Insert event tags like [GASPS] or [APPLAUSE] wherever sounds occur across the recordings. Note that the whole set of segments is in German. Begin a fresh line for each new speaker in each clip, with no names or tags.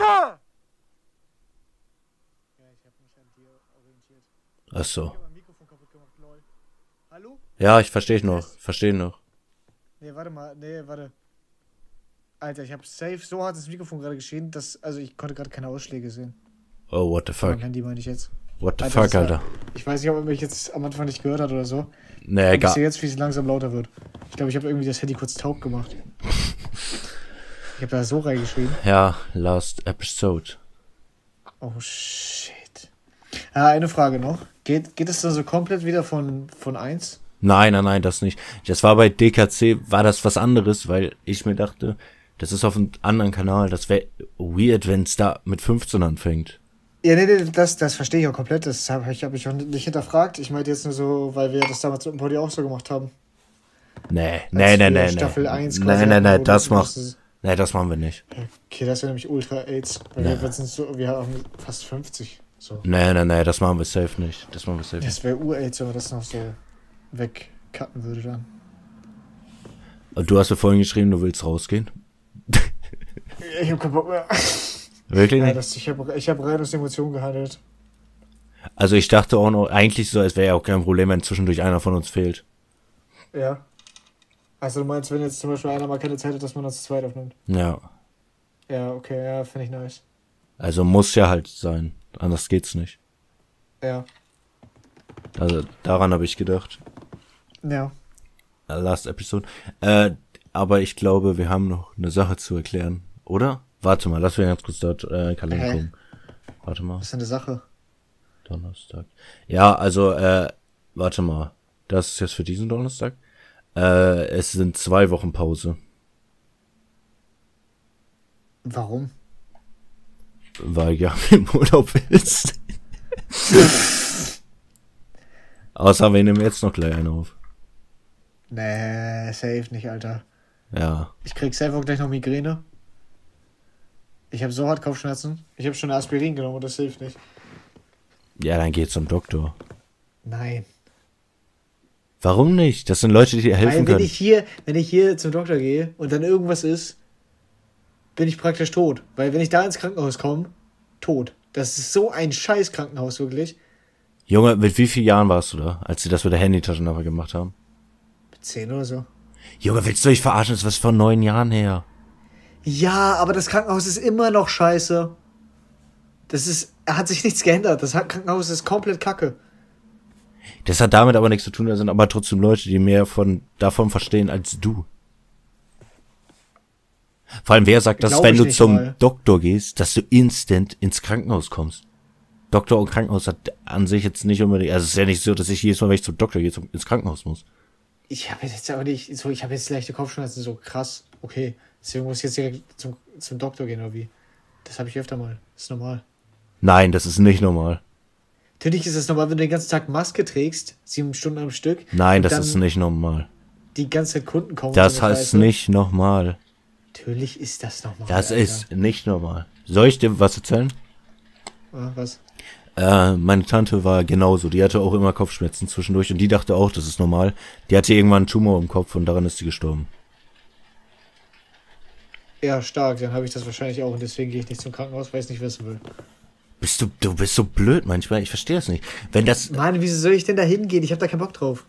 Alter!
Ach so.
Ich hab mein Mikrofon kaputt gemacht, lol. Hallo?
Ja, ich verstehe noch. Verstehe noch.
Nee, warte mal. Nee, warte. Alter, ich hab safe so hart das Mikrofon gerade geschehen, dass. Also, ich konnte gerade keine Ausschläge sehen.
Oh, what the
Mein
fuck.
Handy meine ich jetzt.
What the
Alter,
fuck,
war-
Alter.
Ich weiß nicht, ob er mich jetzt am Anfang nicht gehört hat oder so.
Nee,
Ich
egal.
sehe jetzt, wie es langsam lauter wird. Ich glaube, ich habe irgendwie das Handy kurz taub gemacht. [LAUGHS] Ich habe da so reingeschrieben.
Ja, last episode.
Oh shit. Ah, eine Frage noch. Geht, geht es dann so komplett wieder von, von 1?
Nein, nein, nein, das nicht. Das war bei DKC, war das was anderes, weil ich mir dachte, das ist auf einem anderen Kanal. Das wäre weird, wenn es da mit 15 anfängt.
Ja, nee, nee, das, das verstehe ich auch komplett. Das habe ich, hab ich auch nicht hinterfragt. Ich meinte jetzt nur so, weil wir das damals mit dem Podi auch so gemacht haben.
Nee, nee, nee, nee, nee.
Staffel 1
Nee,
quasi
nee, nee,
wo
das
du-
macht,
das-
nee, das machen wir nicht.
Okay, das wäre nämlich Ultra AIDS. Weil
Ja.
wir, sind so, wir haben fast 50. So.
Nee, nee, nee, das machen wir safe nicht. Das machen wir safe.
Das wäre Ur-AIDS, wenn man das noch so wegcutten würde dann.
Und du hast mir vorhin geschrieben, du willst rausgehen? [LAUGHS]
Ich hab keinen Bock mehr.
Wirklich
Ja,
nicht?
das, ich habe ich hab rein aus Emotionen gehandelt.
Also ich dachte auch noch, eigentlich so, es wäre ja auch kein Problem, wenn zwischendurch einer von uns fehlt.
Ja. Also du meinst, wenn jetzt zum Beispiel einer mal keine Zeit hat, dass man das zu zweit aufnimmt?
Ja.
Ja, okay, ja, finde ich nice.
Also muss ja halt sein. Anders geht's nicht.
Ja.
Also daran habe ich gedacht.
Ja.
Last Episode. Äh, aber ich glaube, wir haben noch eine Sache zu erklären, oder? Warte mal, lass mich ganz kurz dort äh, Kalender gucken. Warte mal,
Was ist denn eine Sache?
Donnerstag. Ja, also, äh, warte mal. Das ist jetzt für diesen Donnerstag. Äh, es sind zwei Wochen Pause.
Warum?
Weil ja [LAUGHS] im Urlaub ist. [LAUGHS] Außer wir nehmen jetzt noch gleich einen auf.
Nee, safe nicht, Alter.
Ja.
Ich krieg safe auch gleich noch Migräne. Ich habe so hart Kopfschmerzen. Ich habe schon Aspirin genommen und das hilft nicht.
Ja, dann geh zum Doktor.
Nein.
Warum nicht? Das sind Leute, die dir helfen
Weil wenn
können.
ich hier, wenn ich hier zum Doktor gehe und dann irgendwas ist, bin ich praktisch tot. Weil wenn ich da ins Krankenhaus komme, tot. Das ist so ein scheiß Krankenhaus, wirklich.
Junge, mit wie vielen Jahren warst du da, als sie das mit der Handytasche nachher gemacht haben?
Zehn oder so.
Junge, willst du dich verarschen? Das ist was von neun Jahren her.
Ja, aber das Krankenhaus ist immer noch scheiße. Das ist, hat sich nichts geändert. Das Krankenhaus ist komplett kacke.
Das hat damit aber nichts zu tun, da sind aber trotzdem Leute, die mehr von, davon verstehen als du. Vor allem, wer sagt, dass wenn du zum
mal.
Doktor gehst, dass du instant ins Krankenhaus kommst? Doktor und Krankenhaus hat an sich jetzt nicht unbedingt, also es ist ja nicht so, dass ich jedes Mal, wenn ich zum Doktor gehe, zum, ins Krankenhaus muss.
Ich habe jetzt aber nicht, so, ich habe jetzt leichte Kopfschmerzen, so krass. Okay, deswegen muss ich jetzt direkt zum, zum Doktor gehen, oder wie? Das habe ich öfter mal. Das ist normal.
Nein, das ist nicht normal.
Natürlich ist es normal, wenn du den ganzen Tag Maske trägst, sieben Stunden am Stück.
Nein, das ist nicht normal.
Die ganze Zeit Kunden kommen.
Das heißt nicht normal.
Natürlich ist das normal.
Das
Alter.
ist nicht normal. Soll ich dir was erzählen?
Ah, was?
Äh, meine Tante war genauso. Die hatte auch immer Kopfschmerzen zwischendurch und die dachte auch, das ist normal. Die hatte irgendwann einen Tumor im Kopf und daran ist sie gestorben.
Ja, stark. Dann habe ich das wahrscheinlich auch und deswegen gehe ich nicht zum Krankenhaus, weil ich es nicht wissen will.
Bist du, du bist so blöd manchmal. Ich verstehe es nicht. Wenn das,
Mann, wieso soll ich denn da hingehen? Ich habe da keinen Bock drauf.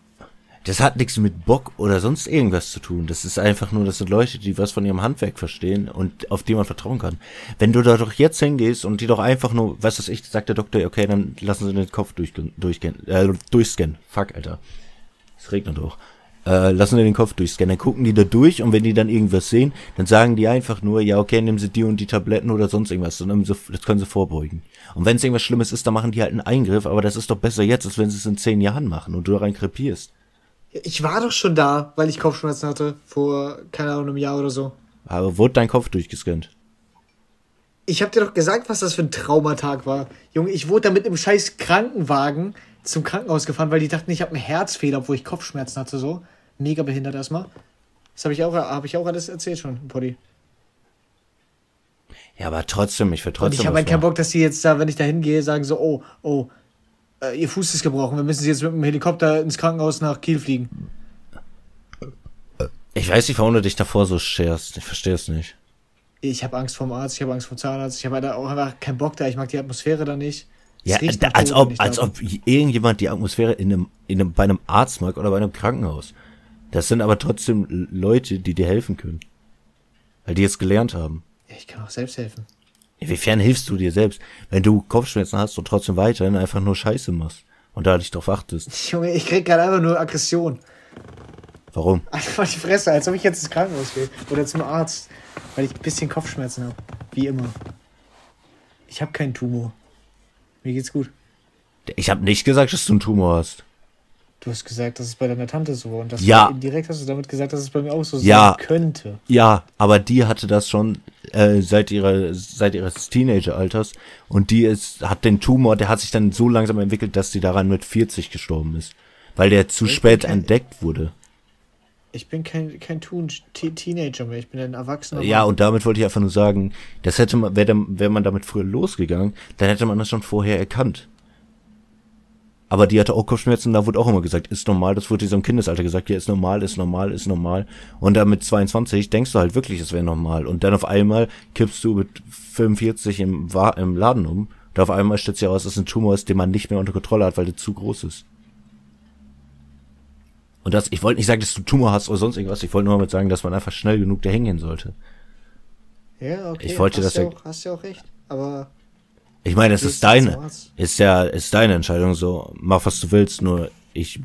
das hat nichts mit Bock oder sonst irgendwas zu tun. Das ist einfach nur, das sind Leute, die was von ihrem Handwerk verstehen und auf die man vertrauen kann. Wenn du da doch jetzt hingehst und die doch einfach nur, was weiß ich, sagt der Doktor, okay, dann lassen sie den Kopf durchgehen, durchgehen, äh, durchscannen. Fuck, Alter. Es regnet doch. Äh, lassen sie den Kopf durchscannen. Dann gucken die da durch und wenn die dann irgendwas sehen, dann sagen die einfach nur, ja, okay, nehmen sie die und die Tabletten oder sonst irgendwas. Dann nehmen sie, das können sie vorbeugen. Und wenn es irgendwas Schlimmes ist, dann machen die halt einen Eingriff, aber das ist doch besser jetzt, als wenn sie es in zehn Jahren machen und du daran krepierst.
Ich war doch schon da, weil ich Kopfschmerzen hatte. Vor, keine Ahnung, einem Jahr oder so.
Aber wurde dein Kopf durchgescannt?
Ich habe dir doch gesagt, was das für ein Traumatag war. Junge, ich wurde da mit einem scheiß Krankenwagen zum Krankenhaus gefahren, weil die dachten, ich habe einen Herzfehler, obwohl ich Kopfschmerzen hatte, so. Mega behindert erstmal. Das habe ich auch, habe ich auch alles erzählt schon, Poddy.
Ja, aber trotzdem, ich will
Und
trotzdem.
ich habe halt keinen. Bock, dass die jetzt da, wenn ich da hingehe, sagen so, oh, oh, äh, ihr Fuß ist gebrochen, wir müssen sie jetzt mit dem Helikopter ins Krankenhaus nach Kiel fliegen.
Ich weiß nicht, warum du dich davor so scherst. Ich verstehe es nicht.
Ich habe Angst vorm Arzt, ich habe Angst vor Zahnarzt, ich habe da auch einfach keinen Bock da, ich mag die Atmosphäre da nicht.
Ja, da, als ob, als ob irgendjemand die Atmosphäre in einem, in einem, bei einem Arzt mag oder bei einem Krankenhaus. Das sind aber trotzdem Leute, die dir helfen können. Weil die es gelernt haben.
Ja, ich kann auch selbst helfen.
Inwiefern hilfst du dir selbst, wenn du Kopfschmerzen hast und trotzdem weiterhin einfach nur Scheiße machst und da nicht drauf achtest?
Junge, ich krieg gerade einfach nur Aggression.
Warum?
Einfach die Fresse, als ob ich jetzt ins Krankenhaus gehe. Oder zum Arzt. Weil ich ein bisschen Kopfschmerzen habe. Wie immer. Ich habe keinen Tumor. Mir geht's gut.
Ich habe nicht gesagt, dass du einen Tumor hast.
Du hast gesagt, dass es bei deiner Tante so war. Und das
Ja.
war indirekt hast du damit gesagt, dass es bei mir auch so
Ja.
sein könnte.
Ja, aber die hatte das schon äh, seit ihrer seit ihres Teenageralters und die ist hat den Tumor, der hat sich dann so langsam entwickelt, dass sie daran mit 40 gestorben ist, weil der zu
Ich
spät
kein-
entdeckt wurde.
Ich bin kein, kein Tun Te- Teenager mehr. Ich bin ein Erwachsener.
Ja, und damit wollte ich einfach nur sagen, das hätte man, wäre wär man damit früher losgegangen, dann hätte man das schon vorher erkannt. Aber die hatte auch Kopfschmerzen, da wurde auch immer gesagt, ist normal, das wurde so im Kindesalter gesagt, ja, ist normal, ist normal, ist normal. Und dann mit 22 denkst du halt wirklich, es wäre normal. Und dann auf einmal kippst du mit 45 im, im Laden um. Und auf einmal stellt sich heraus, dass es ein Tumor ist, den man nicht mehr unter Kontrolle hat, weil der zu groß ist. Und das, ich wollte nicht sagen, dass du Tumor hast oder sonst irgendwas, ich wollte nur damit sagen, dass man einfach schnell genug da hingehen sollte.
Ja, okay.
Ich wollte
hast
das
ja
ja-
auch, hast ja auch recht. Aber
Ich meine, es ist deine, ist ja, ist deine Entscheidung so, mach was du willst, nur ich,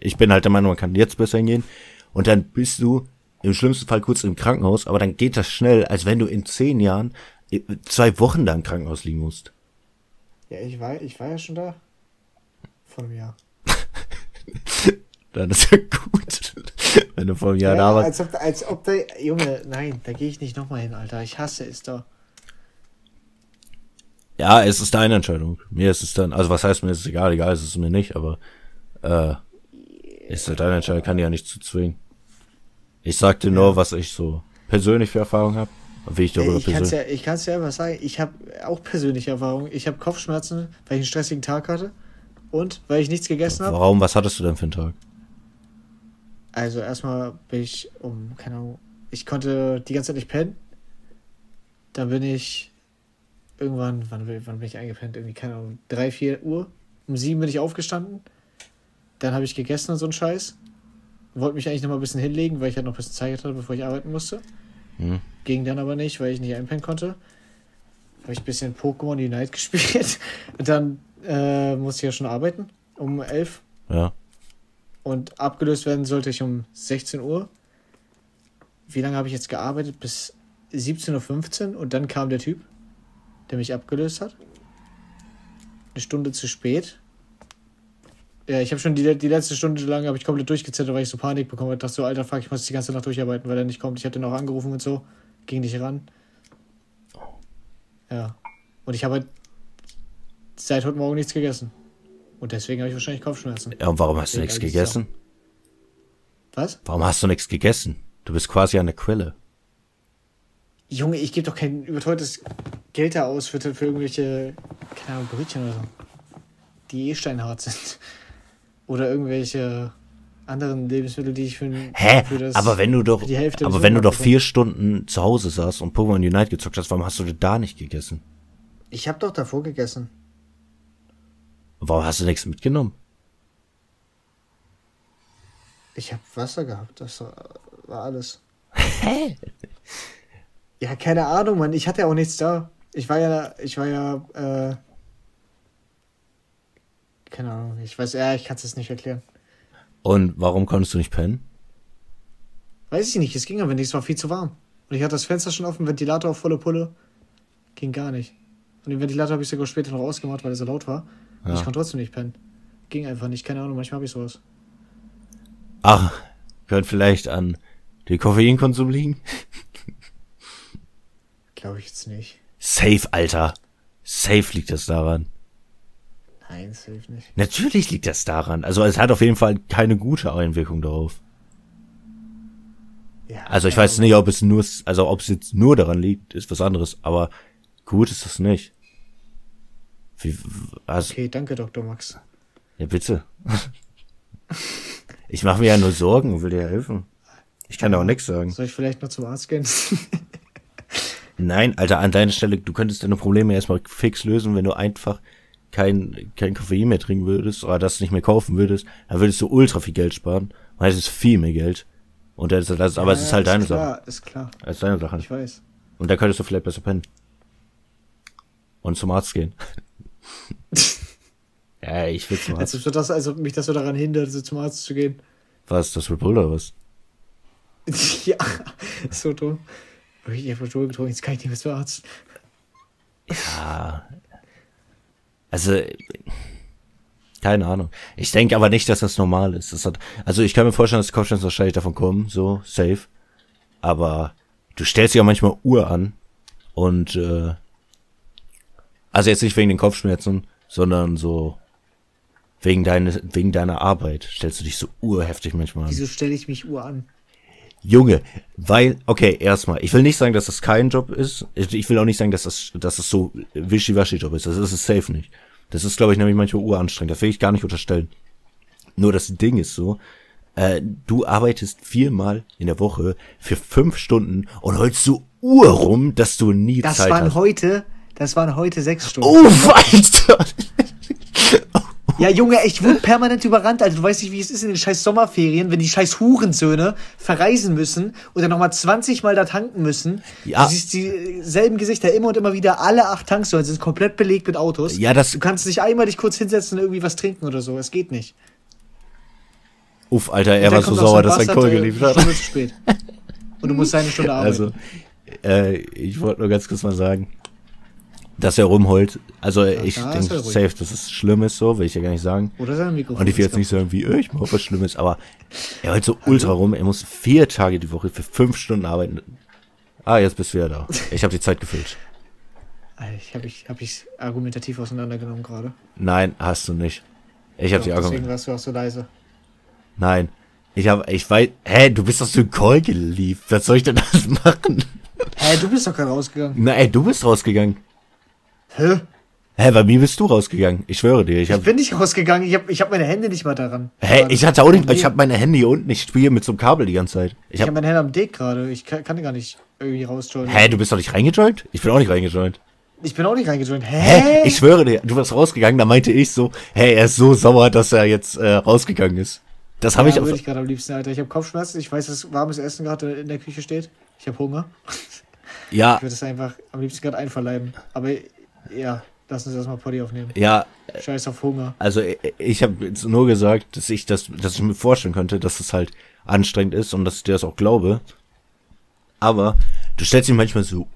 ich bin halt der Meinung, man kann jetzt besser hingehen und dann bist du im schlimmsten Fall kurz im Krankenhaus, aber dann geht das schnell, als wenn du in zehn Jahren äh, zwei Wochen da im Krankenhaus liegen musst.
ja, ich war, ich war ja schon da. Vor einem Jahr. [LAUGHS]
Dann ist ja gut, wenn du vor einem Jahr da warst.
als ob, als ob da. Junge, nein, da gehe ich nicht nochmal hin, Alter. Ich hasse es da.
Ja, es ist deine Entscheidung. Mir ist es dann, also was heißt mir ist es egal, egal ist es mir nicht, aber äh, ist halt deine Entscheidung, kann die ja nicht zu zwingen. Ich sag dir nur, was ich so persönlich für Erfahrung habe wie ich darüber
ich kann es
persönlich.
ja, ich kann's ja einfach sagen. Ich habe auch persönliche Erfahrung. Ich habe Kopfschmerzen, weil ich einen stressigen Tag hatte. Und weil ich nichts gegessen habe.
Warum, was hattest du denn für einen Tag?
Also erstmal bin ich um, keine Ahnung, ich konnte die ganze Zeit nicht pennen. Dann bin ich irgendwann, wann, bin- wann bin ich eingepennt? Irgendwie, keine Ahnung, 3, 4 Uhr. Um 7 bin ich aufgestanden. Dann habe ich gegessen und so einen Scheiß. Wollte mich eigentlich noch mal ein bisschen hinlegen, weil ich halt noch ein bisschen Zeit hatte, bevor ich arbeiten musste.
Hm?
Ging dann aber nicht, weil ich nicht einpennen konnte. Habe ich ein bisschen Pokémon Unite [LAUGHS] gespielt. Und dann äh, musste ich ja schon arbeiten. Um 11
Ja.
und abgelöst werden sollte ich um 16 Uhr. Wie lange habe ich jetzt gearbeitet? Bis 17.15 Uhr und dann kam der Typ, der mich abgelöst hat. Eine Stunde zu spät. Ja, ich habe schon die, die letzte Stunde lang habe ich komplett durchgezittert, weil ich so Panik bekommen habe. Dachte so, Alter, fuck, ich muss die ganze Nacht durcharbeiten, weil er nicht kommt. Ich habe den auch angerufen und so. Ging nicht ran. Ja. Und ich habe halt seit heute Morgen nichts gegessen. Und deswegen habe ich wahrscheinlich Kopfschmerzen.
Ja, und warum hast du
Deswegen
nichts
eigentlich
gegessen?
Was?
Warum hast du nichts gegessen? Du bist quasi an der Quelle.
Junge, ich gebe doch kein überteuertes Geld da aus für, irgendwelche, keine Ahnung, Brötchen oder so. Die eh steinhart sind. [LAUGHS] Oder irgendwelche anderen Lebensmittel, die ich für,
Hä?
für das.
aber wenn du doch,
die Hälfte
aber wenn du doch vier Stunden zu Hause saßt und Pokémon Unite gezockt hast, warum hast du denn da nicht gegessen?
Ich habe doch davor gegessen.
Warum hast du nichts mitgenommen?
Ich habe Wasser gehabt, das war, war alles. [LAUGHS] Hä? Ja, keine Ahnung, Mann. Ich hatte ja auch nichts da. Ich war ja, ich war ja, äh, keine Ahnung. Ich weiß, ja, ich kann es jetzt nicht erklären.
Und warum konntest du nicht pennen?
Weiß ich nicht, es ging aber nicht, es war viel zu warm. Und ich hatte das Fenster schon offen, Ventilator auf volle Pulle. Ging gar nicht. Und den Ventilator habe ich sogar später noch ausgemacht, weil er so laut war.
Ja.
ich konnte trotzdem nicht pennen. Ging einfach nicht, keine Ahnung, manchmal habe ich sowas.
Ach, könnte vielleicht an den Koffeinkonsum liegen?
Glaube ich jetzt nicht.
Safe, Alter. Safe liegt das daran.
Nein, hilft nicht.
Natürlich liegt das daran. Also es hat auf jeden Fall keine gute Einwirkung darauf.
Ja,
Also ich weiß nicht, ob es nur, also ob es jetzt nur daran liegt, ist was anderes, aber gut ist das nicht. Wie, also,
Okay, danke, Dr. Max.
ja bitte. [LAUGHS] Ich mache mir ja nur Sorgen und will dir helfen. Ich kann da auch nichts sagen.
Soll ich vielleicht noch zum Arzt gehen? [LAUGHS]
Nein, Alter, an deiner Stelle, du könntest deine Probleme erstmal fix lösen, wenn du einfach kein, kein Koffein mehr trinken würdest oder das nicht mehr kaufen würdest, dann würdest du ultra viel Geld sparen. Und hättest viel mehr Geld. Und das, das, aber es ist halt deine
klar,
Sache.
Ist klar,
Es ist deine Sache.
ich weiß.
Und da könntest du vielleicht besser pennen. Und zum Arzt gehen. [LAUGHS] ja, ich will zum
Als
Arzt.
ob, das, als ob mich das so daran hindert, so zum Arzt zu gehen.
Was, das Red Bull oder was? [LAUGHS]
ja, so dumm. Ich habe schon getrunken, jetzt kann ich nicht mehr zum Arzt.
Ja. Also, keine Ahnung. Ich denke aber nicht, dass das normal ist. Das hat, also ich kann mir vorstellen, dass Kopfschmerzen wahrscheinlich davon kommen, so, safe. Aber du stellst dir auch manchmal Uhr an und äh, also jetzt nicht wegen den Kopfschmerzen, sondern so wegen deines, wegen deiner Arbeit stellst du dich so urheftig manchmal an.
Wieso stelle ich mich Uhr an?
Junge, weil, okay, erstmal, ich will nicht sagen, dass das kein Job ist. Ich, ich will auch nicht sagen, dass das, dass das so wischiwaschi-Job ist. Das ist es safe nicht. Das ist, glaube ich, nämlich manchmal uranstrengend. Das will ich gar nicht unterstellen. Nur das Ding ist so, äh, du arbeitest viermal in der Woche für fünf Stunden und holst so Uhr rum, dass du nie
Das
Zeit
waren
hast.
heute, das waren heute sechs Stunden.
Oh, [LAUGHS] Alter!
Ja, Junge, ich wurde permanent überrannt, Alter. Du weißt nicht, wie es ist in den scheiß Sommerferien, wenn die scheiß Hurensöhne verreisen müssen und dann nochmal 20 Mal da tanken müssen.
Ja.
Du siehst dieselben Gesichter immer und immer wieder. Alle acht Tanksäulen sind komplett belegt mit Autos.
Ja, das-
Du kannst nicht einmal dich kurz hinsetzen und irgendwie was trinken oder so. Es geht nicht.
Uff, Alter, er war so sauer,
ein
dass er Kohl
äh,
geliefert hat.
Stunde zu spät. Und du musst eine Stunde [LAUGHS] arbeiten.
Also, äh, ich wollte nur ganz kurz mal sagen, dass er rumheult. Also, ich
da ist
denke safe, dass es schlimm ist, so, will ich ja gar nicht sagen.
Oder sein Mikrofon.
Und ich will jetzt nicht sagen, wie, ich mach was Schlimmes, aber er heult so ultra rum. Er muss vier Tage die Woche für fünf Stunden arbeiten. Ah, jetzt bist du wieder da. Ich habe die Zeit gefüllt.
Ich habe ich, hab ich argumentativ auseinandergenommen gerade.
Nein, hast du nicht. Ich habe die
Deswegen
Argumente.
warst du auch so leise.
Nein. Ich habe, ich weiß, hä, du bist doch so ein Call geliefert. Was soll ich denn das [LAUGHS] machen?
Hä, du bist doch gerade rausgegangen.
Ey, du bist rausgegangen.
Hä?
Hä, bei mir bist du rausgegangen. Ich schwöre dir. Ich
Ich
hab,
bin nicht rausgegangen. Ich habe ich hab meine Hände nicht mal daran.
hä, ich hatte auch nicht, ich habe meine Hände hier unten. Ich spiele mit so einem Kabel die ganze Zeit. Ich
Ich habe
hab,
meine Hände am Dick gerade. Ich kann, kann gar nicht irgendwie rausjoinen.
hä, du bist doch nicht reingejoint? Ich bin auch nicht reingejoint.
Ich bin auch nicht reingejoint. Hä?
Hä? Ich schwöre dir, du warst rausgegangen, da meinte ich so, hey, er ist so sauer, dass er jetzt äh, rausgegangen ist. Das habe
ja,
ich
würde
auf,
ich gerade am liebsten, Alter. Ich habe Kopfschmerzen. Ich weiß, dass warmes Essen gerade in der Küche steht. Ich habe Hunger.
Ja,
Ich würde es einfach am liebsten gerade einverleiben. Aber ja, lass uns erstmal Poddy aufnehmen.
ja,
Scheiß auf Hunger.
also ich, ich habe jetzt nur gesagt, dass ich das, dass ich mir vorstellen könnte, dass es halt anstrengend ist und dass ich dir das auch glaube. Aber du stellst dich manchmal so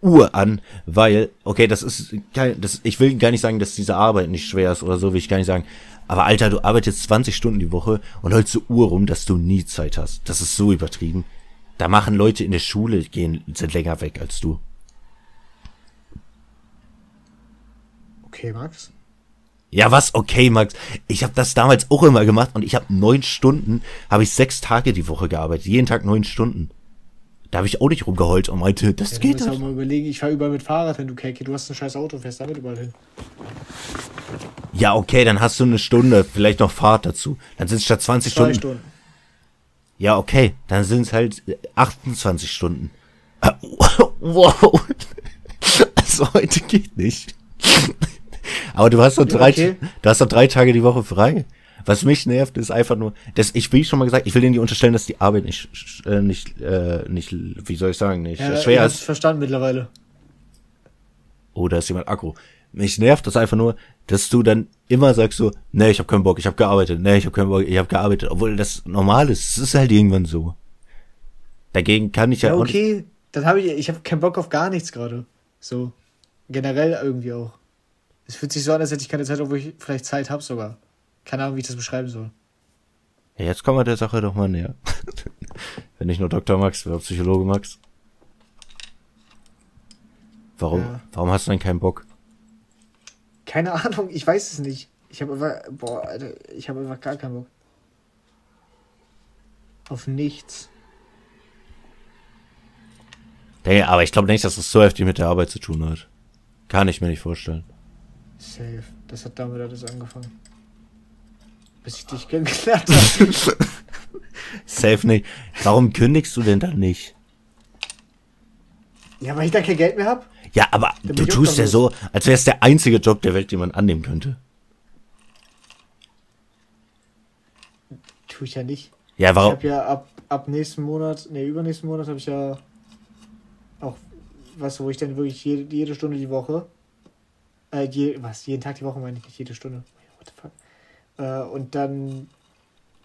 Uhr an, weil, okay, das ist kein, das, ich will gar nicht sagen, dass diese Arbeit nicht schwer ist oder so, will ich gar nicht sagen. Aber Alter, du arbeitest 20 Stunden die Woche und holst so Uhr rum, dass du nie Zeit hast. Das ist so übertrieben. Da machen Leute in der Schule, gehen, sind länger weg als du.
Okay, Max.
Ja, was? Okay, Max. Ich habe das damals auch immer gemacht und ich habe neun Stunden, habe ich sechs Tage die Woche gearbeitet. Jeden Tag neun Stunden. Da habe ich auch nicht rumgeheult und meinte, das
Ja,
geht
auch
nicht.
mal überlegen, ich fahre überall mit Fahrrad hin, du Keki. Du hast ein scheiß Auto, fährst damit überall hin.
Ja, okay, dann hast du eine Stunde, vielleicht noch Fahrt dazu. Dann sind es statt 20
Zwei
Stunden.
Stunden.
Ja, okay, dann sind es halt äh, 28 Stunden. Äh, [LAUGHS] Wow. Also heute geht nicht. Aber du hast doch drei,
okay.
du hast doch drei Tage die Woche frei. Was mich nervt, ist einfach nur, das, ich, wie schon mal gesagt, ich will denen nicht unterstellen, dass die Arbeit nicht, äh, nicht, äh, nicht, wie soll ich sagen, nicht
Ja,
schwer ist.
verstanden mittlerweile.
Oh, da ist jemand Akku. Mich nervt das einfach nur, dass du dann immer sagst so, nee, ich habe keinen Bock, ich habe gearbeitet, nee, ich habe keinen Bock, ich habe gearbeitet, obwohl das normal ist. Es ist halt irgendwann so. Dagegen kann ich ja,
Ja, okay. Dann habe ich, ich habe keinen Bock auf gar nichts gerade. So. Generell irgendwie auch. Es fühlt sich so an, als hätte ich keine Zeit, obwohl ich vielleicht Zeit habe sogar. Keine Ahnung, wie ich das beschreiben soll.
Ja, jetzt kommen wir der Sache doch mal näher. [LAUGHS] Wenn nicht nur Dr. Max, wer Psychologe Max. Warum,
Ja.
warum hast du denn keinen Bock?
Keine Ahnung, ich weiß es nicht. Ich habe einfach, boah, Alter, ich habe einfach gar keinen Bock. Auf nichts.
Nee, aber ich glaube nicht, dass das so heftig mit der Arbeit zu tun hat. Kann ich mir nicht vorstellen.
Safe. Das hat damit alles angefangen. Bis ich dich kennengelernt [LAUGHS] habe.
Safe nicht. Warum kündigst du denn dann nicht?
Ja, weil ich dann kein Geld mehr habe?
Ja, aber
bin
du
ich
tust ja so, als wäre es der einzige Job der Welt, den man annehmen könnte.
Tue ich ja nicht.
Ja,
Ich
warum?
habe ja ab, ab nächsten Monat, nee, übernächsten Monat habe ich ja auch, was, wo ich dann wirklich jede, jede Stunde die Woche, äh, je, was, jeden Tag die Woche meine ich nicht, jede Stunde. What the fuck? Äh, und dann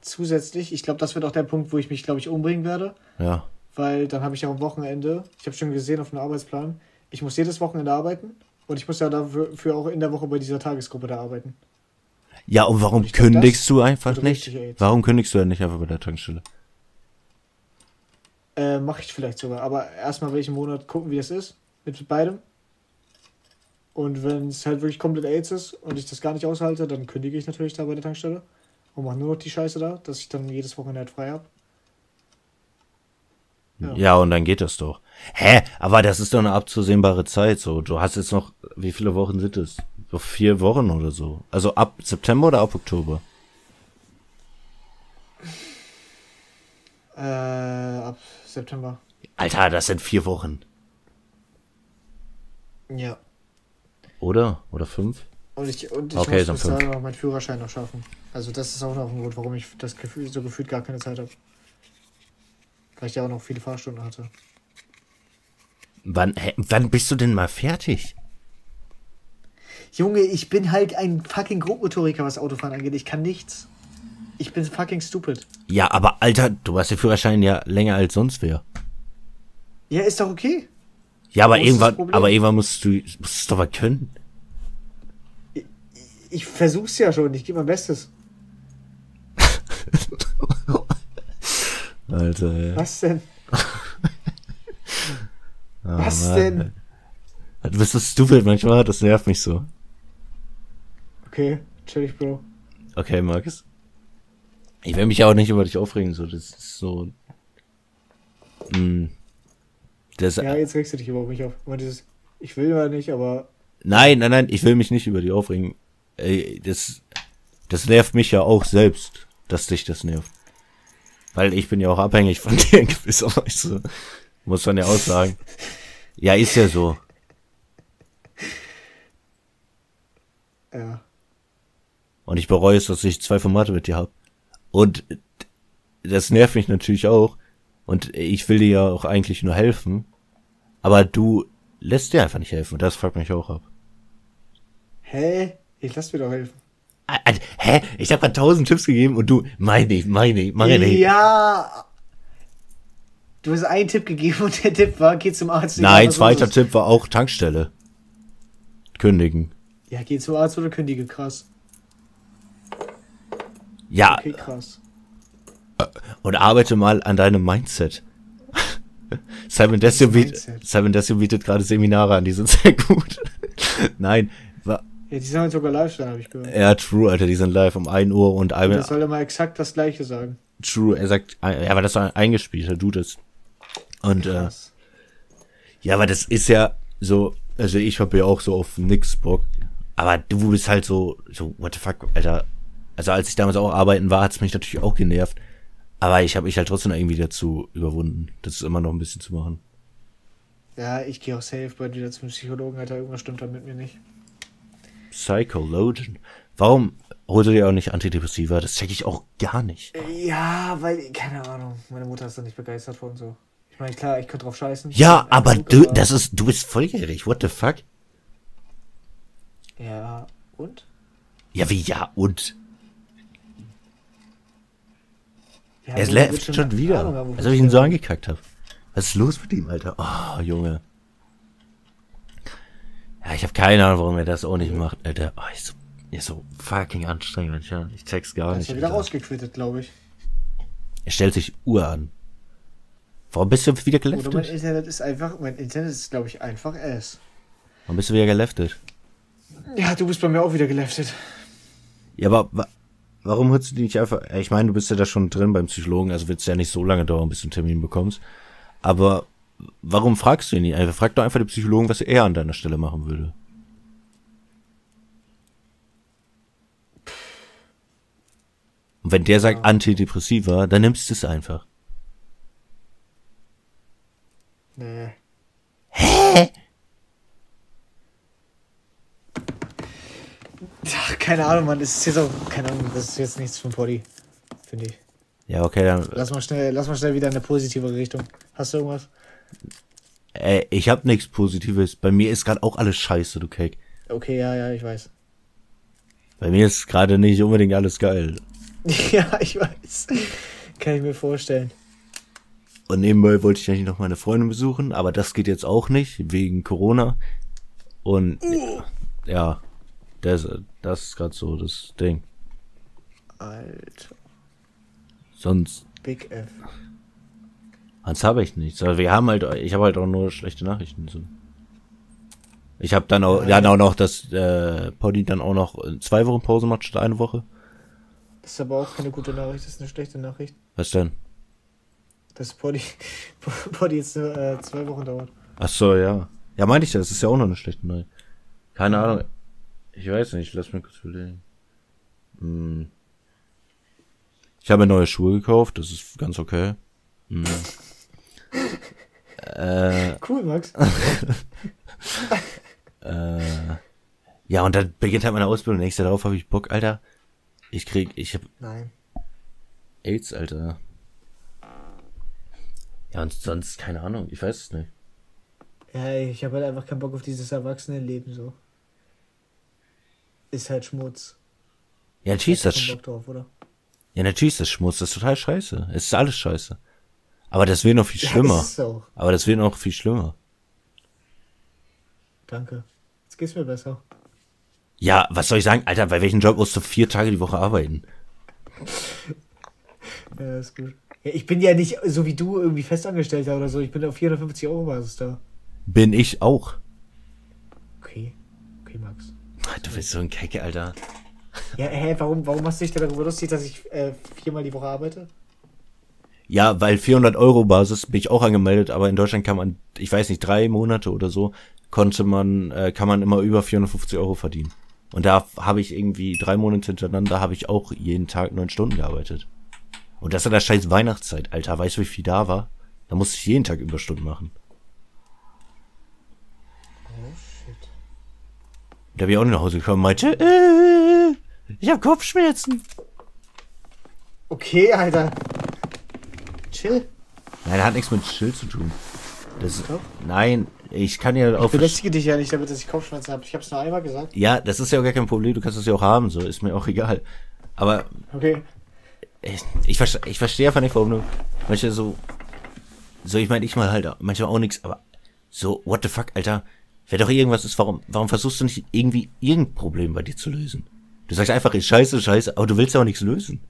zusätzlich, ich glaube, das wird auch der Punkt, wo ich mich, glaube ich, umbringen werde,
Ja.
weil dann habe ich ja am Wochenende, ich habe schon gesehen auf dem Arbeitsplan, ich muss jedes Wochenende arbeiten und ich muss ja dafür für auch in der Woche bei dieser Tagesgruppe da arbeiten.
Ja, und warum
glaub,
kündigst du einfach nicht? Warum kündigst du denn nicht einfach bei der Tankstelle?
Äh, mache ich vielleicht sogar. Aber erstmal will ich im Monat gucken, wie es ist. Mit beidem. Und wenn es halt wirklich komplett AIDS ist und ich das gar nicht aushalte, dann kündige ich natürlich da bei der Tankstelle. Und mache nur noch die Scheiße da, dass ich dann jedes Wochenende halt frei habe.
Ja.
Ja.
und dann geht das doch. Hä? Aber das ist doch eine abzusehbare Zeit, so. Du hast jetzt noch, wie viele Wochen sind es? So vier Wochen oder so. Also ab September oder ab Oktober?
Äh, ab September.
Alter, das sind vier Wochen.
Ja.
Oder? Oder fünf?
Und ich, und ich
Okay,
muss
dann
bis dahin noch meinen Führerschein noch schaffen. Also das ist auch noch ein Grund, warum ich das Gefühl, so gefühlt gar keine Zeit habe. Weil ich ja auch noch viele Fahrstunden hatte.
Wann, hä, wann bist du denn mal fertig?
Junge, ich bin halt ein fucking Grobmotoriker, was Autofahren angeht. Ich kann nichts. Ich bin fucking stupid.
Ja, aber Alter, du hast den Führerschein ja länger als sonst wer.
Ja, ist doch okay.
Ja, aber irgendwann, aber irgendwann musst du, musst es doch mal können.
Ich versuch's ja schon. Ich gebe mein Bestes. [LAUGHS]
Alter, ja.
Was denn?
Oh, [LAUGHS]
Was
Mann.
denn?
Du bist so stupid manchmal, das nervt mich so.
Okay, chillig, Bro.
Okay, Markus. Ich will mich ja auch nicht über dich aufregen, so, das ist so. Mh, das,
Ja, jetzt regst du dich über mich auf. Und dieses, ich will ja nicht, aber
Nein, nein, nein, ich will mich nicht über dich aufregen. Ey, das, das nervt mich ja auch selbst, dass dich das nervt. Weil ich bin ja auch abhängig von [LAUGHS] dir in gewisser Weise. Muss man ja auch sagen. Ja, ist ja so.
ja.
Und ich bereue es, dass ich zwei Formate mit dir hab. Und das nervt mich natürlich auch. Und ich will dir ja auch eigentlich nur helfen. Aber du lässt dir einfach nicht helfen. Und das fuckt mich auch ab.
Hä? Ich lass mir doch helfen.
Ah, Hä? Ich habe gerade tausend Tipps gegeben und du, meine, meine, meine.
Ja. Du hast einen Tipp gegeben und der Tipp war, geh zum Arzt.
Nein, zweiter. Tipp war auch Tankstelle. Kündigen.
Ja, geh zum Arzt oder kündige, krass.
Ja,
Okay, krass.
Und arbeite mal an deinem Mindset. [LAUGHS] Simon Desio, biet? Simon Desio bietet gerade Seminare an, die sind [LAUGHS] sehr gut. Nein, wa-
Ja, die sind halt sogar live sein, habe ich gehört.
ja, true, Alter, die sind live um 1 Uhr und
Das
einmal,
soll er mal exakt das gleiche sagen.
true, er sagt, ja, aber das war eingespielt, du das. Und, äh,
Krass.
ja, aber das ist ja so, also ich hab ja auch so auf nix Bock, aber du bist halt so, so, what the fuck, Alter. Also als ich damals auch arbeiten war, hat's mich natürlich auch genervt. Aber ich habe mich halt trotzdem irgendwie dazu überwunden, das ist immer noch ein bisschen zu machen.
Ja, ich gehe auch safe bald wieder zum Psychologen, Alter. Irgendwas stimmt da mit mir nicht.
Psychologian. Warum holst du dir auch nicht Antidepressiva? Das check ich auch gar nicht.
Ja, weil, keine Ahnung, meine Mutter ist da nicht begeistert von so. Ich meine, klar, ich könnte drauf scheißen.
Ja, aber
Zug,
du, das ist, du bist volljährig. What the fuck?
Ja, und?
Ja, wie ja und?
Ja,
Er läuft schon
eine
wieder.
Ahnung
Als ob ich ihn so angekackt habe. Was ist los mit ihm, Alter? Oh, Junge. Ja, ich habe keine Ahnung, warum er das auch nicht macht, Alter. Oh, ist so, ist so fucking anstrengend, ja. Ich check's gar
Er
nicht.
ist ja wieder
Alter.
rausgequittet, glaube ich.
Er stellt sich Uhr an. Warum bist du wieder
Oder mein
geleftet?
Internet ist einfach, mein Internet ist, glaube ich, einfach ass.
Warum bist du wieder geleftet?
Ja, du bist bei mir auch wieder geleftet.
Ja, aber warum holst du die nicht einfach? Ich meine, du bist ja da schon drin beim Psychologen, also wird's ja nicht so lange dauern, bis du einen Termin bekommst. Aber warum fragst du ihn nicht einfach? Frag doch einfach den Psychologen, was er an deiner Stelle machen würde. Und wenn der sagt Antidepressiva, dann nimmst du es einfach.
Nee.
Hä?
Ach, keine Ahnung, Mann. Das ist jetzt auch, keine Ahnung, das ist jetzt nichts von Poddy. Finde ich.
Ja, okay, dann.
Lass mal schnell, lass mal schnell wieder in eine positive Richtung. Hast du irgendwas?
Ey, ich hab nichts Positives. Bei mir ist gerade auch alles scheiße, du Cake.
Okay, ja, ja, ich weiß.
Bei mir ist gerade nicht unbedingt alles geil. [LAUGHS]
ja, ich weiß. Kann ich mir vorstellen.
Und nebenbei wollte ich eigentlich noch meine Freundin besuchen, aber das geht jetzt auch nicht, wegen Corona. Und ja, das, das ist gerade so das Ding.
Alter.
Sonst,
Big F.
sonst habe ich nichts. Also wir haben halt, ich habe halt auch nur schlechte Nachrichten. So. Ich habe dann auch, dann auch noch, dass äh, Poddy dann auch noch zwei Wochen Pause macht statt eine Woche.
Das ist aber auch keine gute Nachricht, das ist eine schlechte Nachricht.
Was denn?
Dass Poddy, [LAUGHS] Poddy jetzt nur äh, zwei Wochen dauert.
Ach so, ja. Ja, meinte ich ja, das ist ja auch noch eine schlechte Nachricht. Keine Ahnung. Ich weiß nicht, lass mich kurz überlegen. Hm. Ich habe neue Schuhe gekauft, das ist ganz okay. Hm. äh, [LAUGHS]
Cool, Max. [LAUGHS]
äh, ja, und dann beginnt halt meine Ausbildung. Nächstes Jahr darauf habe ich Bock, Alter. Ich krieg, ich hab
Nein.
AIDS, Alter. Ja, und sonst, keine Ahnung, ich weiß es nicht.
Ja, ich habe halt einfach keinen Bock auf dieses Erwachsenenleben so. Ist halt Schmutz.
Ja, natürlich ist das, sch-
Bock drauf, oder?
ja, natürlich ist das Schmutz, das ist total scheiße. Es ist alles scheiße. Aber das wird noch viel [LAUGHS] schlimmer.
Ja, ist auch.
Aber das wird noch viel schlimmer.
Danke. Jetzt geht's mir besser.
Ja, was soll ich sagen? Alter, bei welchem Job musst du vier Tage die Woche arbeiten? [LAUGHS]
Ja, ist gut. Ja, ich bin ja nicht so wie du irgendwie Festangestellter oder so. Ich bin auf 450 Euro Basis da.
Bin ich auch.
Okay. Okay, Max.
Du bist so ein Kecke, Alter.
Ja, hä, warum, warum hast du dich darüber lustig, dass ich äh, viermal die Woche arbeite?
Ja, weil 400 Euro Basis bin ich auch angemeldet, aber in Deutschland kann man, ich weiß nicht, drei Monate oder so, konnte man, äh, kann man immer über 450 Euro verdienen. Und da habe ich irgendwie drei Monate hintereinander, habe ich auch jeden Tag neun Stunden gearbeitet. Und das in der scheiß Weihnachtszeit, Alter. Weißt du, wie viel da war? Da musste ich jeden Tag Überstunden machen.
Oh, shit.
Da bin ich auch nach Hause gekommen und meinte, äh, ich habe Kopfschmerzen.
Okay, Alter. Chill.
Nein, hat nichts mit Chill zu tun. Das ist,
Doch.
nein, ich kann ja
Ich
auf,
belästige dich ja nicht damit, dass ich Kopfschmerzen habe. Ich hab's nur einmal gesagt.
ja, das ist ja auch gar kein Problem, du kannst das ja auch haben, so, ist mir auch egal. Aber
Okay.
ich, ich, verste, ich verstehe einfach nicht, warum du manchmal so, so, ich meine, ich mal halt manchmal auch nichts, aber so, what the fuck, Alter, wer doch irgendwas ist, warum, warum versuchst du nicht irgendwie irgendein Problem bei dir zu lösen? Du sagst einfach, ist scheiße, scheiße, aber du willst ja auch nichts lösen.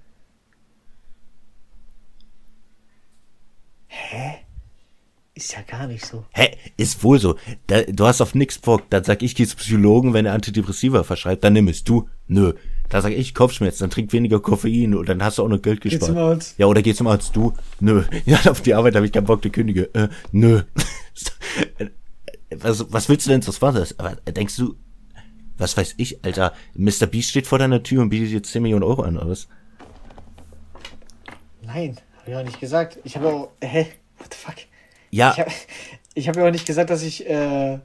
Ist ja gar nicht so.
Hä, ist wohl so. Da, du hast auf nix Bock. Dann sag ich, geh zum Psychologen, wenn er Antidepressiva verschreibt, dann nimm es. Du, nö. Da sag ich, Kopfschmerzen, dann trink weniger Koffein und dann hast du auch noch Geld
Geh
gespart.
zum Arzt.
Ja, oder geh zum Arzt, du, nö. [LAUGHS] Ja, auf die Arbeit habe ich keinen Bock, die kündige. Äh, nö. [LAUGHS] was, was willst du denn das Vater? Aber denkst du, was weiß ich, Alter, Mr. Beast steht vor deiner Tür und bietet dir 10 Millionen Euro an, oder was?
Nein, hab ich auch nicht gesagt. Ich habe auch. Hä? What the fuck?
Ja,
Ich habe hab ja auch nicht gesagt, dass ich äh,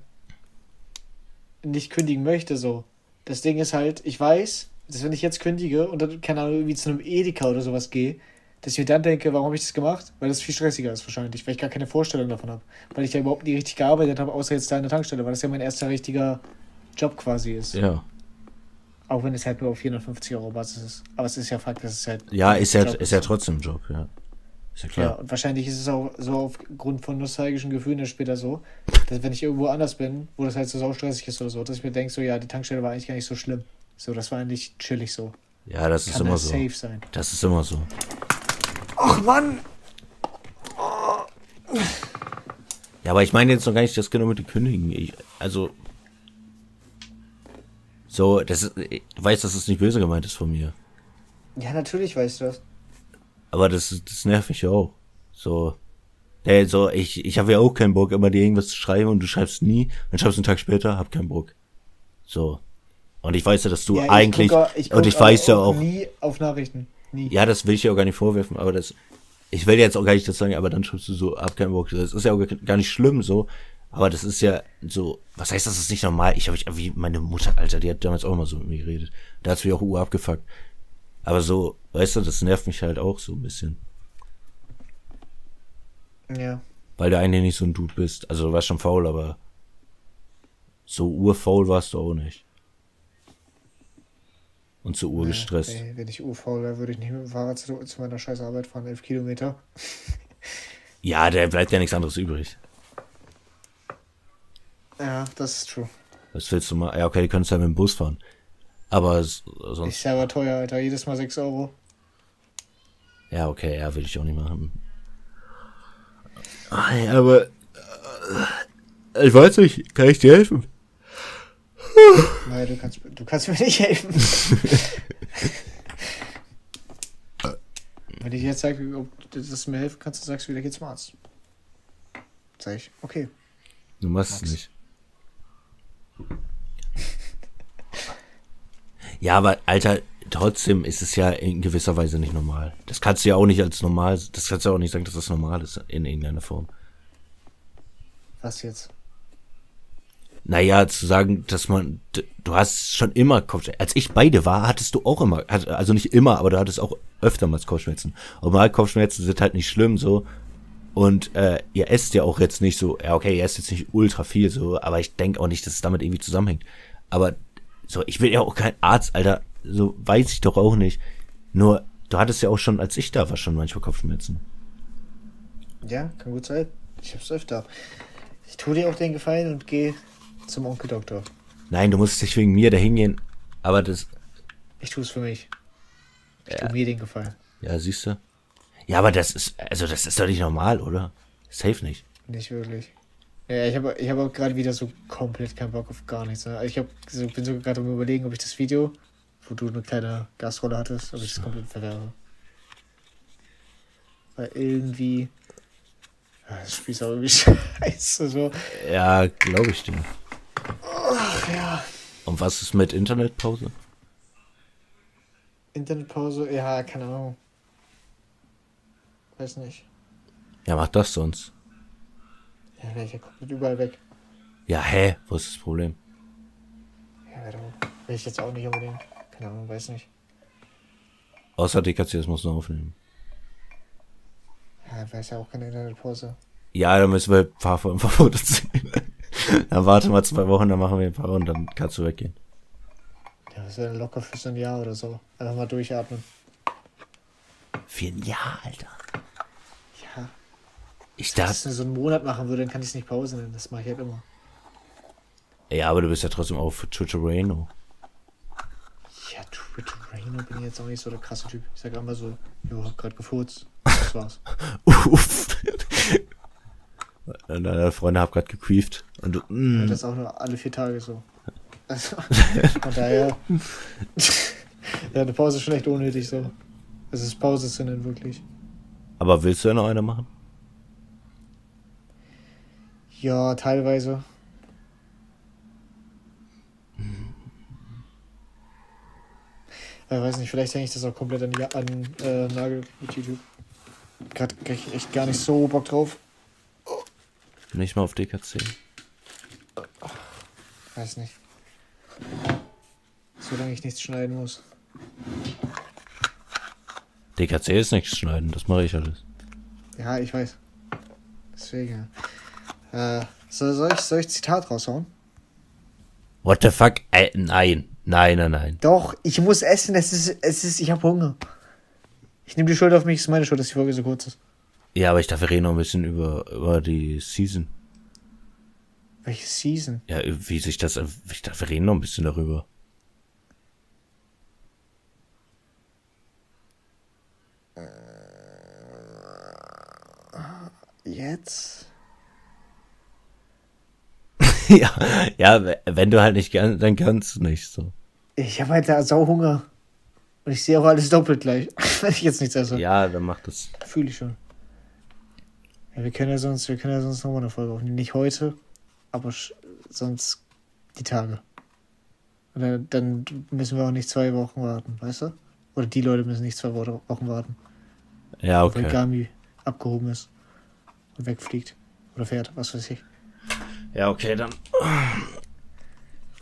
nicht kündigen möchte, so. Das Ding ist halt, ich weiß, dass wenn ich jetzt kündige und dann, keine Ahnung, irgendwie zu einem Edeka oder sowas gehe, dass ich mir dann denke, warum habe ich das gemacht? Weil das viel stressiger ist wahrscheinlich, weil ich gar keine Vorstellung davon habe. Weil ich ja überhaupt nie richtig gearbeitet habe, außer jetzt da an der Tankstelle, weil das ja mein erster richtiger Job quasi ist.
ja.
Auch wenn es halt nur auf 450 Euro Basis ist. Aber es ist ja Fakt, dass es halt.
Ja, ist ja,
Job
ist ja trotzdem ein Job, ja. Ist ja klar.
Ja, und wahrscheinlich ist es auch so aufgrund von nostalgischen Gefühlen dann später so, dass wenn ich irgendwo anders bin, wo das halt so saustressig ist oder so, dass ich mir denke, so, ja, die Tankstelle war eigentlich gar nicht so schlimm. So, das war eigentlich chillig so.
Ja, das ist
Kann
immer
halt
so.
safe sein.
Das ist immer so.
Ach Mann!
Ja, aber ich meine jetzt noch gar nicht das genau mit den Kündigen. Ich, also. So, das ist, ich weiß, dass es nicht böse gemeint ist von mir.
Ja, natürlich weißt du das.
Aber das, das nervt mich ja auch. So. Ey, so, ich, ich habe ja auch keinen Bock, immer dir irgendwas zu schreiben und du schreibst nie, dann schreibst du einen Tag später, hab keinen Bock. So. Und ich weiß ja, dass du
ja, ich
eigentlich,
guck, ich
und
guck
ich weiß ja auch,
Nie auf Nachrichten. Nie.
ja, das will ich ja auch gar nicht vorwerfen, aber das, ich will jetzt auch gar nicht das sagen, aber dann schreibst du so, hab keinen Bock. Das ist ja auch gar nicht schlimm, so. Aber das ist ja so, was heißt das ist nicht normal? Ich habe ich, wie meine Mutter, Alter, die hat damals auch immer so mit mir geredet. Da hat's mich auch Uhr abgefuckt. Aber so, weißt du, das nervt mich halt auch so ein bisschen.
Ja.
Weil du eigentlich nicht so ein Dude bist. Also du warst schon faul, aber so urfaul warst du auch nicht. Und so urgestresst.
Ey, wenn ich urfaul wäre, würde ich nicht mit dem Fahrrad zu, zu meiner scheiß Arbeit fahren, elf Kilometer. [LAUGHS]
Ja, da bleibt ja nichts anderes übrig.
Ja, das ist true.
Was willst du mal? Ja, okay, die können ja mit dem Bus fahren. Aber sonst.
Ist ja aber teuer, Alter. Jedes Mal 6 Euro.
Ja, okay, ja, will ich auch nicht machen. Aber. äh, Ich weiß nicht, kann ich dir helfen?
Nein, du kannst, du kannst mir nicht helfen. [LAUGHS] Wenn ich jetzt sage, ob du das mir helfen kannst, dann sagst du wieder, geht's zum Arzt. Sag ich, okay.
Du machst
Max.
es nicht. Ja, aber Alter, trotzdem ist es ja in gewisser Weise nicht normal. Das kannst du ja auch nicht als normal, das kannst du ja auch nicht sagen, dass das normal ist in irgendeiner Form.
Was jetzt?
Naja, zu sagen, dass man, du hast schon immer Kopfschmerzen. Als ich beide war, hattest du auch immer, also nicht immer, aber du hattest auch öfter mal Kopfschmerzen. Und mal Kopfschmerzen sind halt nicht schlimm so. Und äh, ihr esst ja auch jetzt nicht so, ja okay, ihr esst jetzt nicht ultra viel so, aber ich denke auch nicht, dass es damit irgendwie zusammenhängt. Aber so, ich bin ja auch kein Arzt, Alter, so weiß ich doch auch nicht. Nur, du hattest ja auch schon, als ich da war, schon manchmal Kopfschmerzen.
Ja, kann gut sein. Ich hab's öfter. Ich tue dir auch den Gefallen und gehe zum Onkel Doktor.
Nein, du musst nicht wegen mir dahin gehen, aber das,
Ich tue es für mich. Ich
Ja.
tue mir den Gefallen.
Ja, siehst du? Ja, aber das ist, also das ist doch nicht normal, oder? Safe nicht.
Nicht wirklich. Ja, ich habe ich hab auch gerade wieder so komplett keinen Bock auf gar nichts. Ne? Also Ich hab, so, bin so gerade am überlegen, ob ich das Video, wo du eine kleine Gastrolle hattest, ob ich das komplett verwerfe. Weil irgendwie. Ja, das Spiel ist auch irgendwie [LAUGHS] scheiße. So.
Ja, glaube ich dir.
Ach ja.
Und was ist mit Internetpause?
Internetpause, ja, keine Ahnung. Weiß nicht.
Ja, mach das sonst.
Ja, ja komplett überall weg.
Ja, hä? Wo ist das Problem?
Ja, wäre will ich jetzt auch nicht unbedingt. Keine Ahnung, weiß nicht.
Außer DKC, das muss noch aufnehmen.
Ja, weiß ja auch keine Internetpause.
Ja, dann müssen wir ein paar Folgen produzieren. [LAUGHS] dann warte mal zwei Wochen, dann machen wir ein paar und dann kannst du weggehen.
Ja, das wäre locker für so ein Jahr oder so. Einfach mal durchatmen.
Für ein Jahr, Alter.
Ja.
Ich
Wenn ich
dachte.
das so einen Monat machen würde, dann kann ich es nicht Pause nennen. Das mache ich halt immer.
Ja, aber du bist ja trotzdem auch für Twitterano.
Ja, Twitter Rainer bin ich jetzt auch nicht so der krasse Typ. Ich sage immer so, jo, hab grad gefurzt. Das war's. [LAUGHS]
Uff. Deine Freunde haben gerade gequieft. Und du,
Ja,
mm,
das auch nur alle vier Tage so. Also, [LAUGHS] von daher. ja, eine Pause ist schon echt unnötig so. Es ist Pause zu nennen, wirklich.
aber willst du ja noch eine machen?
Ja, teilweise. Ich weiß nicht, vielleicht hänge ich das auch komplett an, an äh, Nagel mit YouTube. Gerade echt gar nicht so Bock drauf.
Nicht mal auf DKC.
Weiß nicht. Solange ich nichts schneiden muss.
DKC ist nichts schneiden, das mache ich alles.
Ja, ich weiß. Deswegen. Äh, soll, soll, ich, soll ich Zitat raushauen?
What the fuck? Äh, nein. Nein, nein, nein.
Doch, ich muss essen. Es ist, es ist, ich habe Hunger. Ich nehme die Schuld auf mich. Es ist meine Schuld, dass die Folge so kurz ist.
Ja, aber ich dachte, wir reden noch ein bisschen über, über die Season.
Welche Season?
Ja, wie sich das. Ich dachte, wir reden noch ein bisschen darüber.
Jetzt? [LAUGHS]
ja, ja, wenn du halt nicht gern, dann kannst du nicht so.
Ich habe halt da Sauhunger. Und ich sehe auch alles doppelt gleich. [LAUGHS] Wenn ich jetzt nichts esse.
Ja, dann mach das.
Fühle ich schon. Ja, wir können ja sonst, wir können ja sonst nochmal eine Folge aufnehmen. Nicht heute, aber sonst die Tage. Und dann, müssen wir auch nicht zwei Wochen warten, weißt du? Oder die Leute müssen nicht zwei Wo- Wochen warten,
Ja,
weil
okay.
Gami abgehoben ist und wegfliegt. Oder fährt, was weiß ich.
Ja, okay, dann.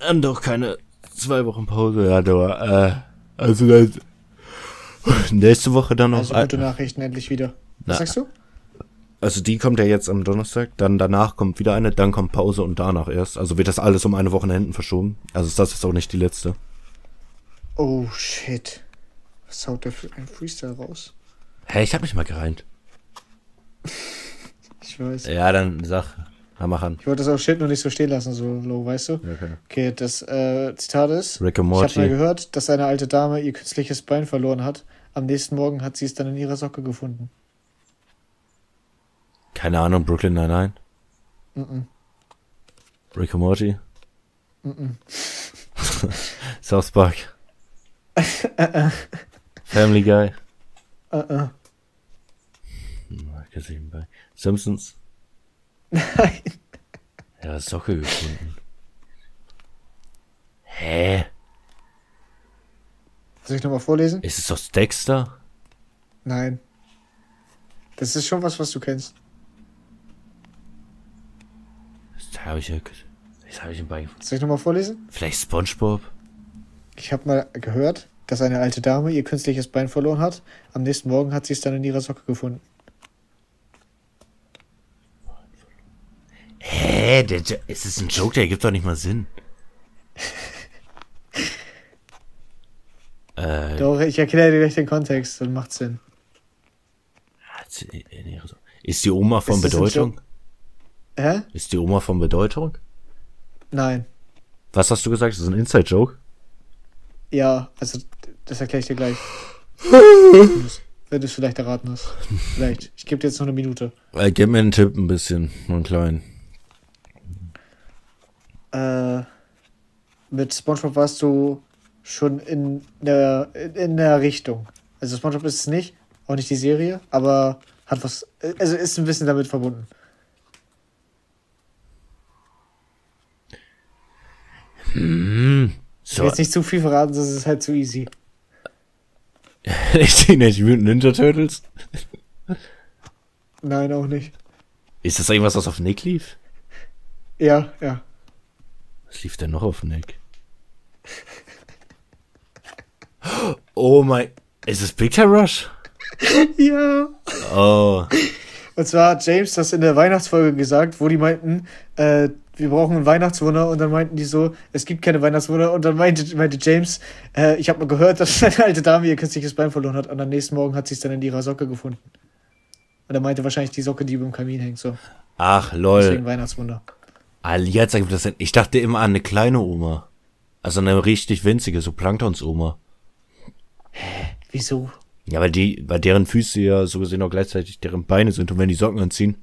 Dann doch keine zwei Wochen Pause. Ja, doch, äh, also dann. Nächste Woche dann noch.
Also gute Nachrichten endlich wieder. Was
Na.
sagst du?
Also die kommt ja jetzt am Donnerstag, dann danach kommt wieder eine, dann kommt Pause und danach erst. Also wird das alles um eine Woche nach hinten verschoben. Also ist das jetzt auch nicht die letzte.
Oh shit. Was haut der für ein Freestyle raus?
Hä, ich hab mich mal gereimt. [LAUGHS]
Ich weiß.
Ja, dann sag. Na, mach an.
Ich wollte das auch Shit nur nicht so stehen lassen, so low, weißt du?
Okay.
Okay, das äh, Zitat ist:
Rick and
Ich habe mal
Morty.
gehört, dass eine alte Dame ihr künstliches Bein verloren hat. Am nächsten Morgen hat sie es dann in ihrer Socke gefunden.
Keine Ahnung, Brooklyn Nine-Nine.
Mhm.
Rick and Morty.
Mhm. [LAUGHS]
South Park. [LAUGHS] Family Guy. Bei Simpsons.
Nein. [LAUGHS]
Ja, Socke gefunden. Hä?
Soll ich nochmal vorlesen?
Ist es aus Dexter?
Nein. Das ist schon was, was du kennst.
Das habe ich ja. Das habe ich im Bein gefunden.
Soll ich nochmal vorlesen?
Vielleicht SpongeBob?
Ich habe mal gehört, dass eine alte Dame ihr künstliches Bein verloren hat. Am nächsten Morgen hat sie es dann in ihrer Socke gefunden.
Hä? Der, Jo- ist es ein Joke? Der ergibt doch nicht mal Sinn. äh, [LAUGHS]
Doch, ich erkläre dir gleich den Kontext, dann macht Sinn.
ist die Oma von
Ist das
Bedeutung?
Hä?
Ist die Oma von Bedeutung?
Nein.
Was hast du gesagt? Ist das ein Inside-Joke?
Ja, also das erkläre ich dir gleich. [LAUGHS] Wenn du es vielleicht erraten hast. Vielleicht. Ich gebe dir jetzt noch eine Minute.
Äh, gib mir einen Tipp ein bisschen, nur einen kleinen.
Äh, mit SpongeBob warst du schon in der, in der Richtung. Also SpongeBob ist es nicht, auch nicht die Serie, aber hat was, also ist ein bisschen damit verbunden. Ich will
So,
jetzt nicht zu viel verraten, sonst ist es halt zu easy. [LAUGHS]
Teenage Mutant Ninja Turtles?
Nein, auch nicht.
Ist das irgendwas, was auf Nick lief?
Ja, ja.
Was lief denn noch auf Nick? [GASPS] Oh mein. Ist es Picture Rush? [LAUGHS]
Ja.
Oh.
Und zwar hat James das in der Weihnachtsfolge gesagt, wo die meinten, äh, wir brauchen ein Weihnachtswunder und dann meinten die so, es gibt keine Weihnachtswunder und dann meinte, meinte James, äh, ich habe mal gehört, [LAUGHS] dass eine alte Dame ihr künstliches Bein verloren hat und am nächsten Morgen hat sie es dann in ihrer Socke gefunden. Und er meinte wahrscheinlich die Socke, die über dem Kamin hängt, so.
Ach,
Deswegen
lol.
Weihnachtswunder.
Ah, jetzt ergibt das Sinn. Ich dachte immer an eine kleine Oma. Also eine richtig winzige, so Planktons-Oma.
Wieso?
Ja, weil die, weil deren Füße ja so gesehen auch gleichzeitig deren Beine sind und wenn die Socken anziehen,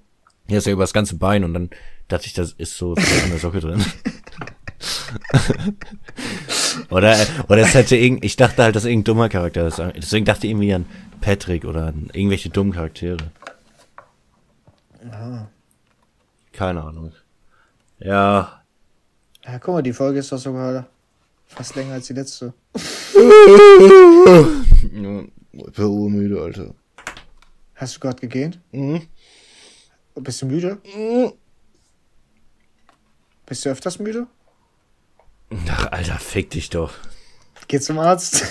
hier ist ja über das ganze Bein und dann dachte ich, das ist so in der Socke drin. oder, oder es hätte irgend, ich dachte halt, dass irgendein dummer Charakter das sagen. Deswegen dachte ich irgendwie an Patrick oder an irgendwelche dummen Charaktere. Keine Ahnung. Ja.
Ja, guck mal, die Folge ist doch sogar fast länger als die letzte. [LAUGHS]
Per Uhr müde, Alter.
Hast du gerade gegähnt?
Mhm.
Bist du müde? Bist du öfters müde?
Ach, Alter, fick dich doch.
Geh zum Arzt.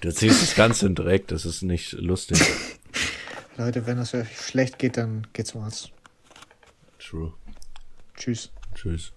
Du ziehst das Ganze in Dreck, das ist nicht lustig.
Leute, wenn das euch schlecht geht, dann geht zum Arzt.
True.
Tschüss.
Tschüss.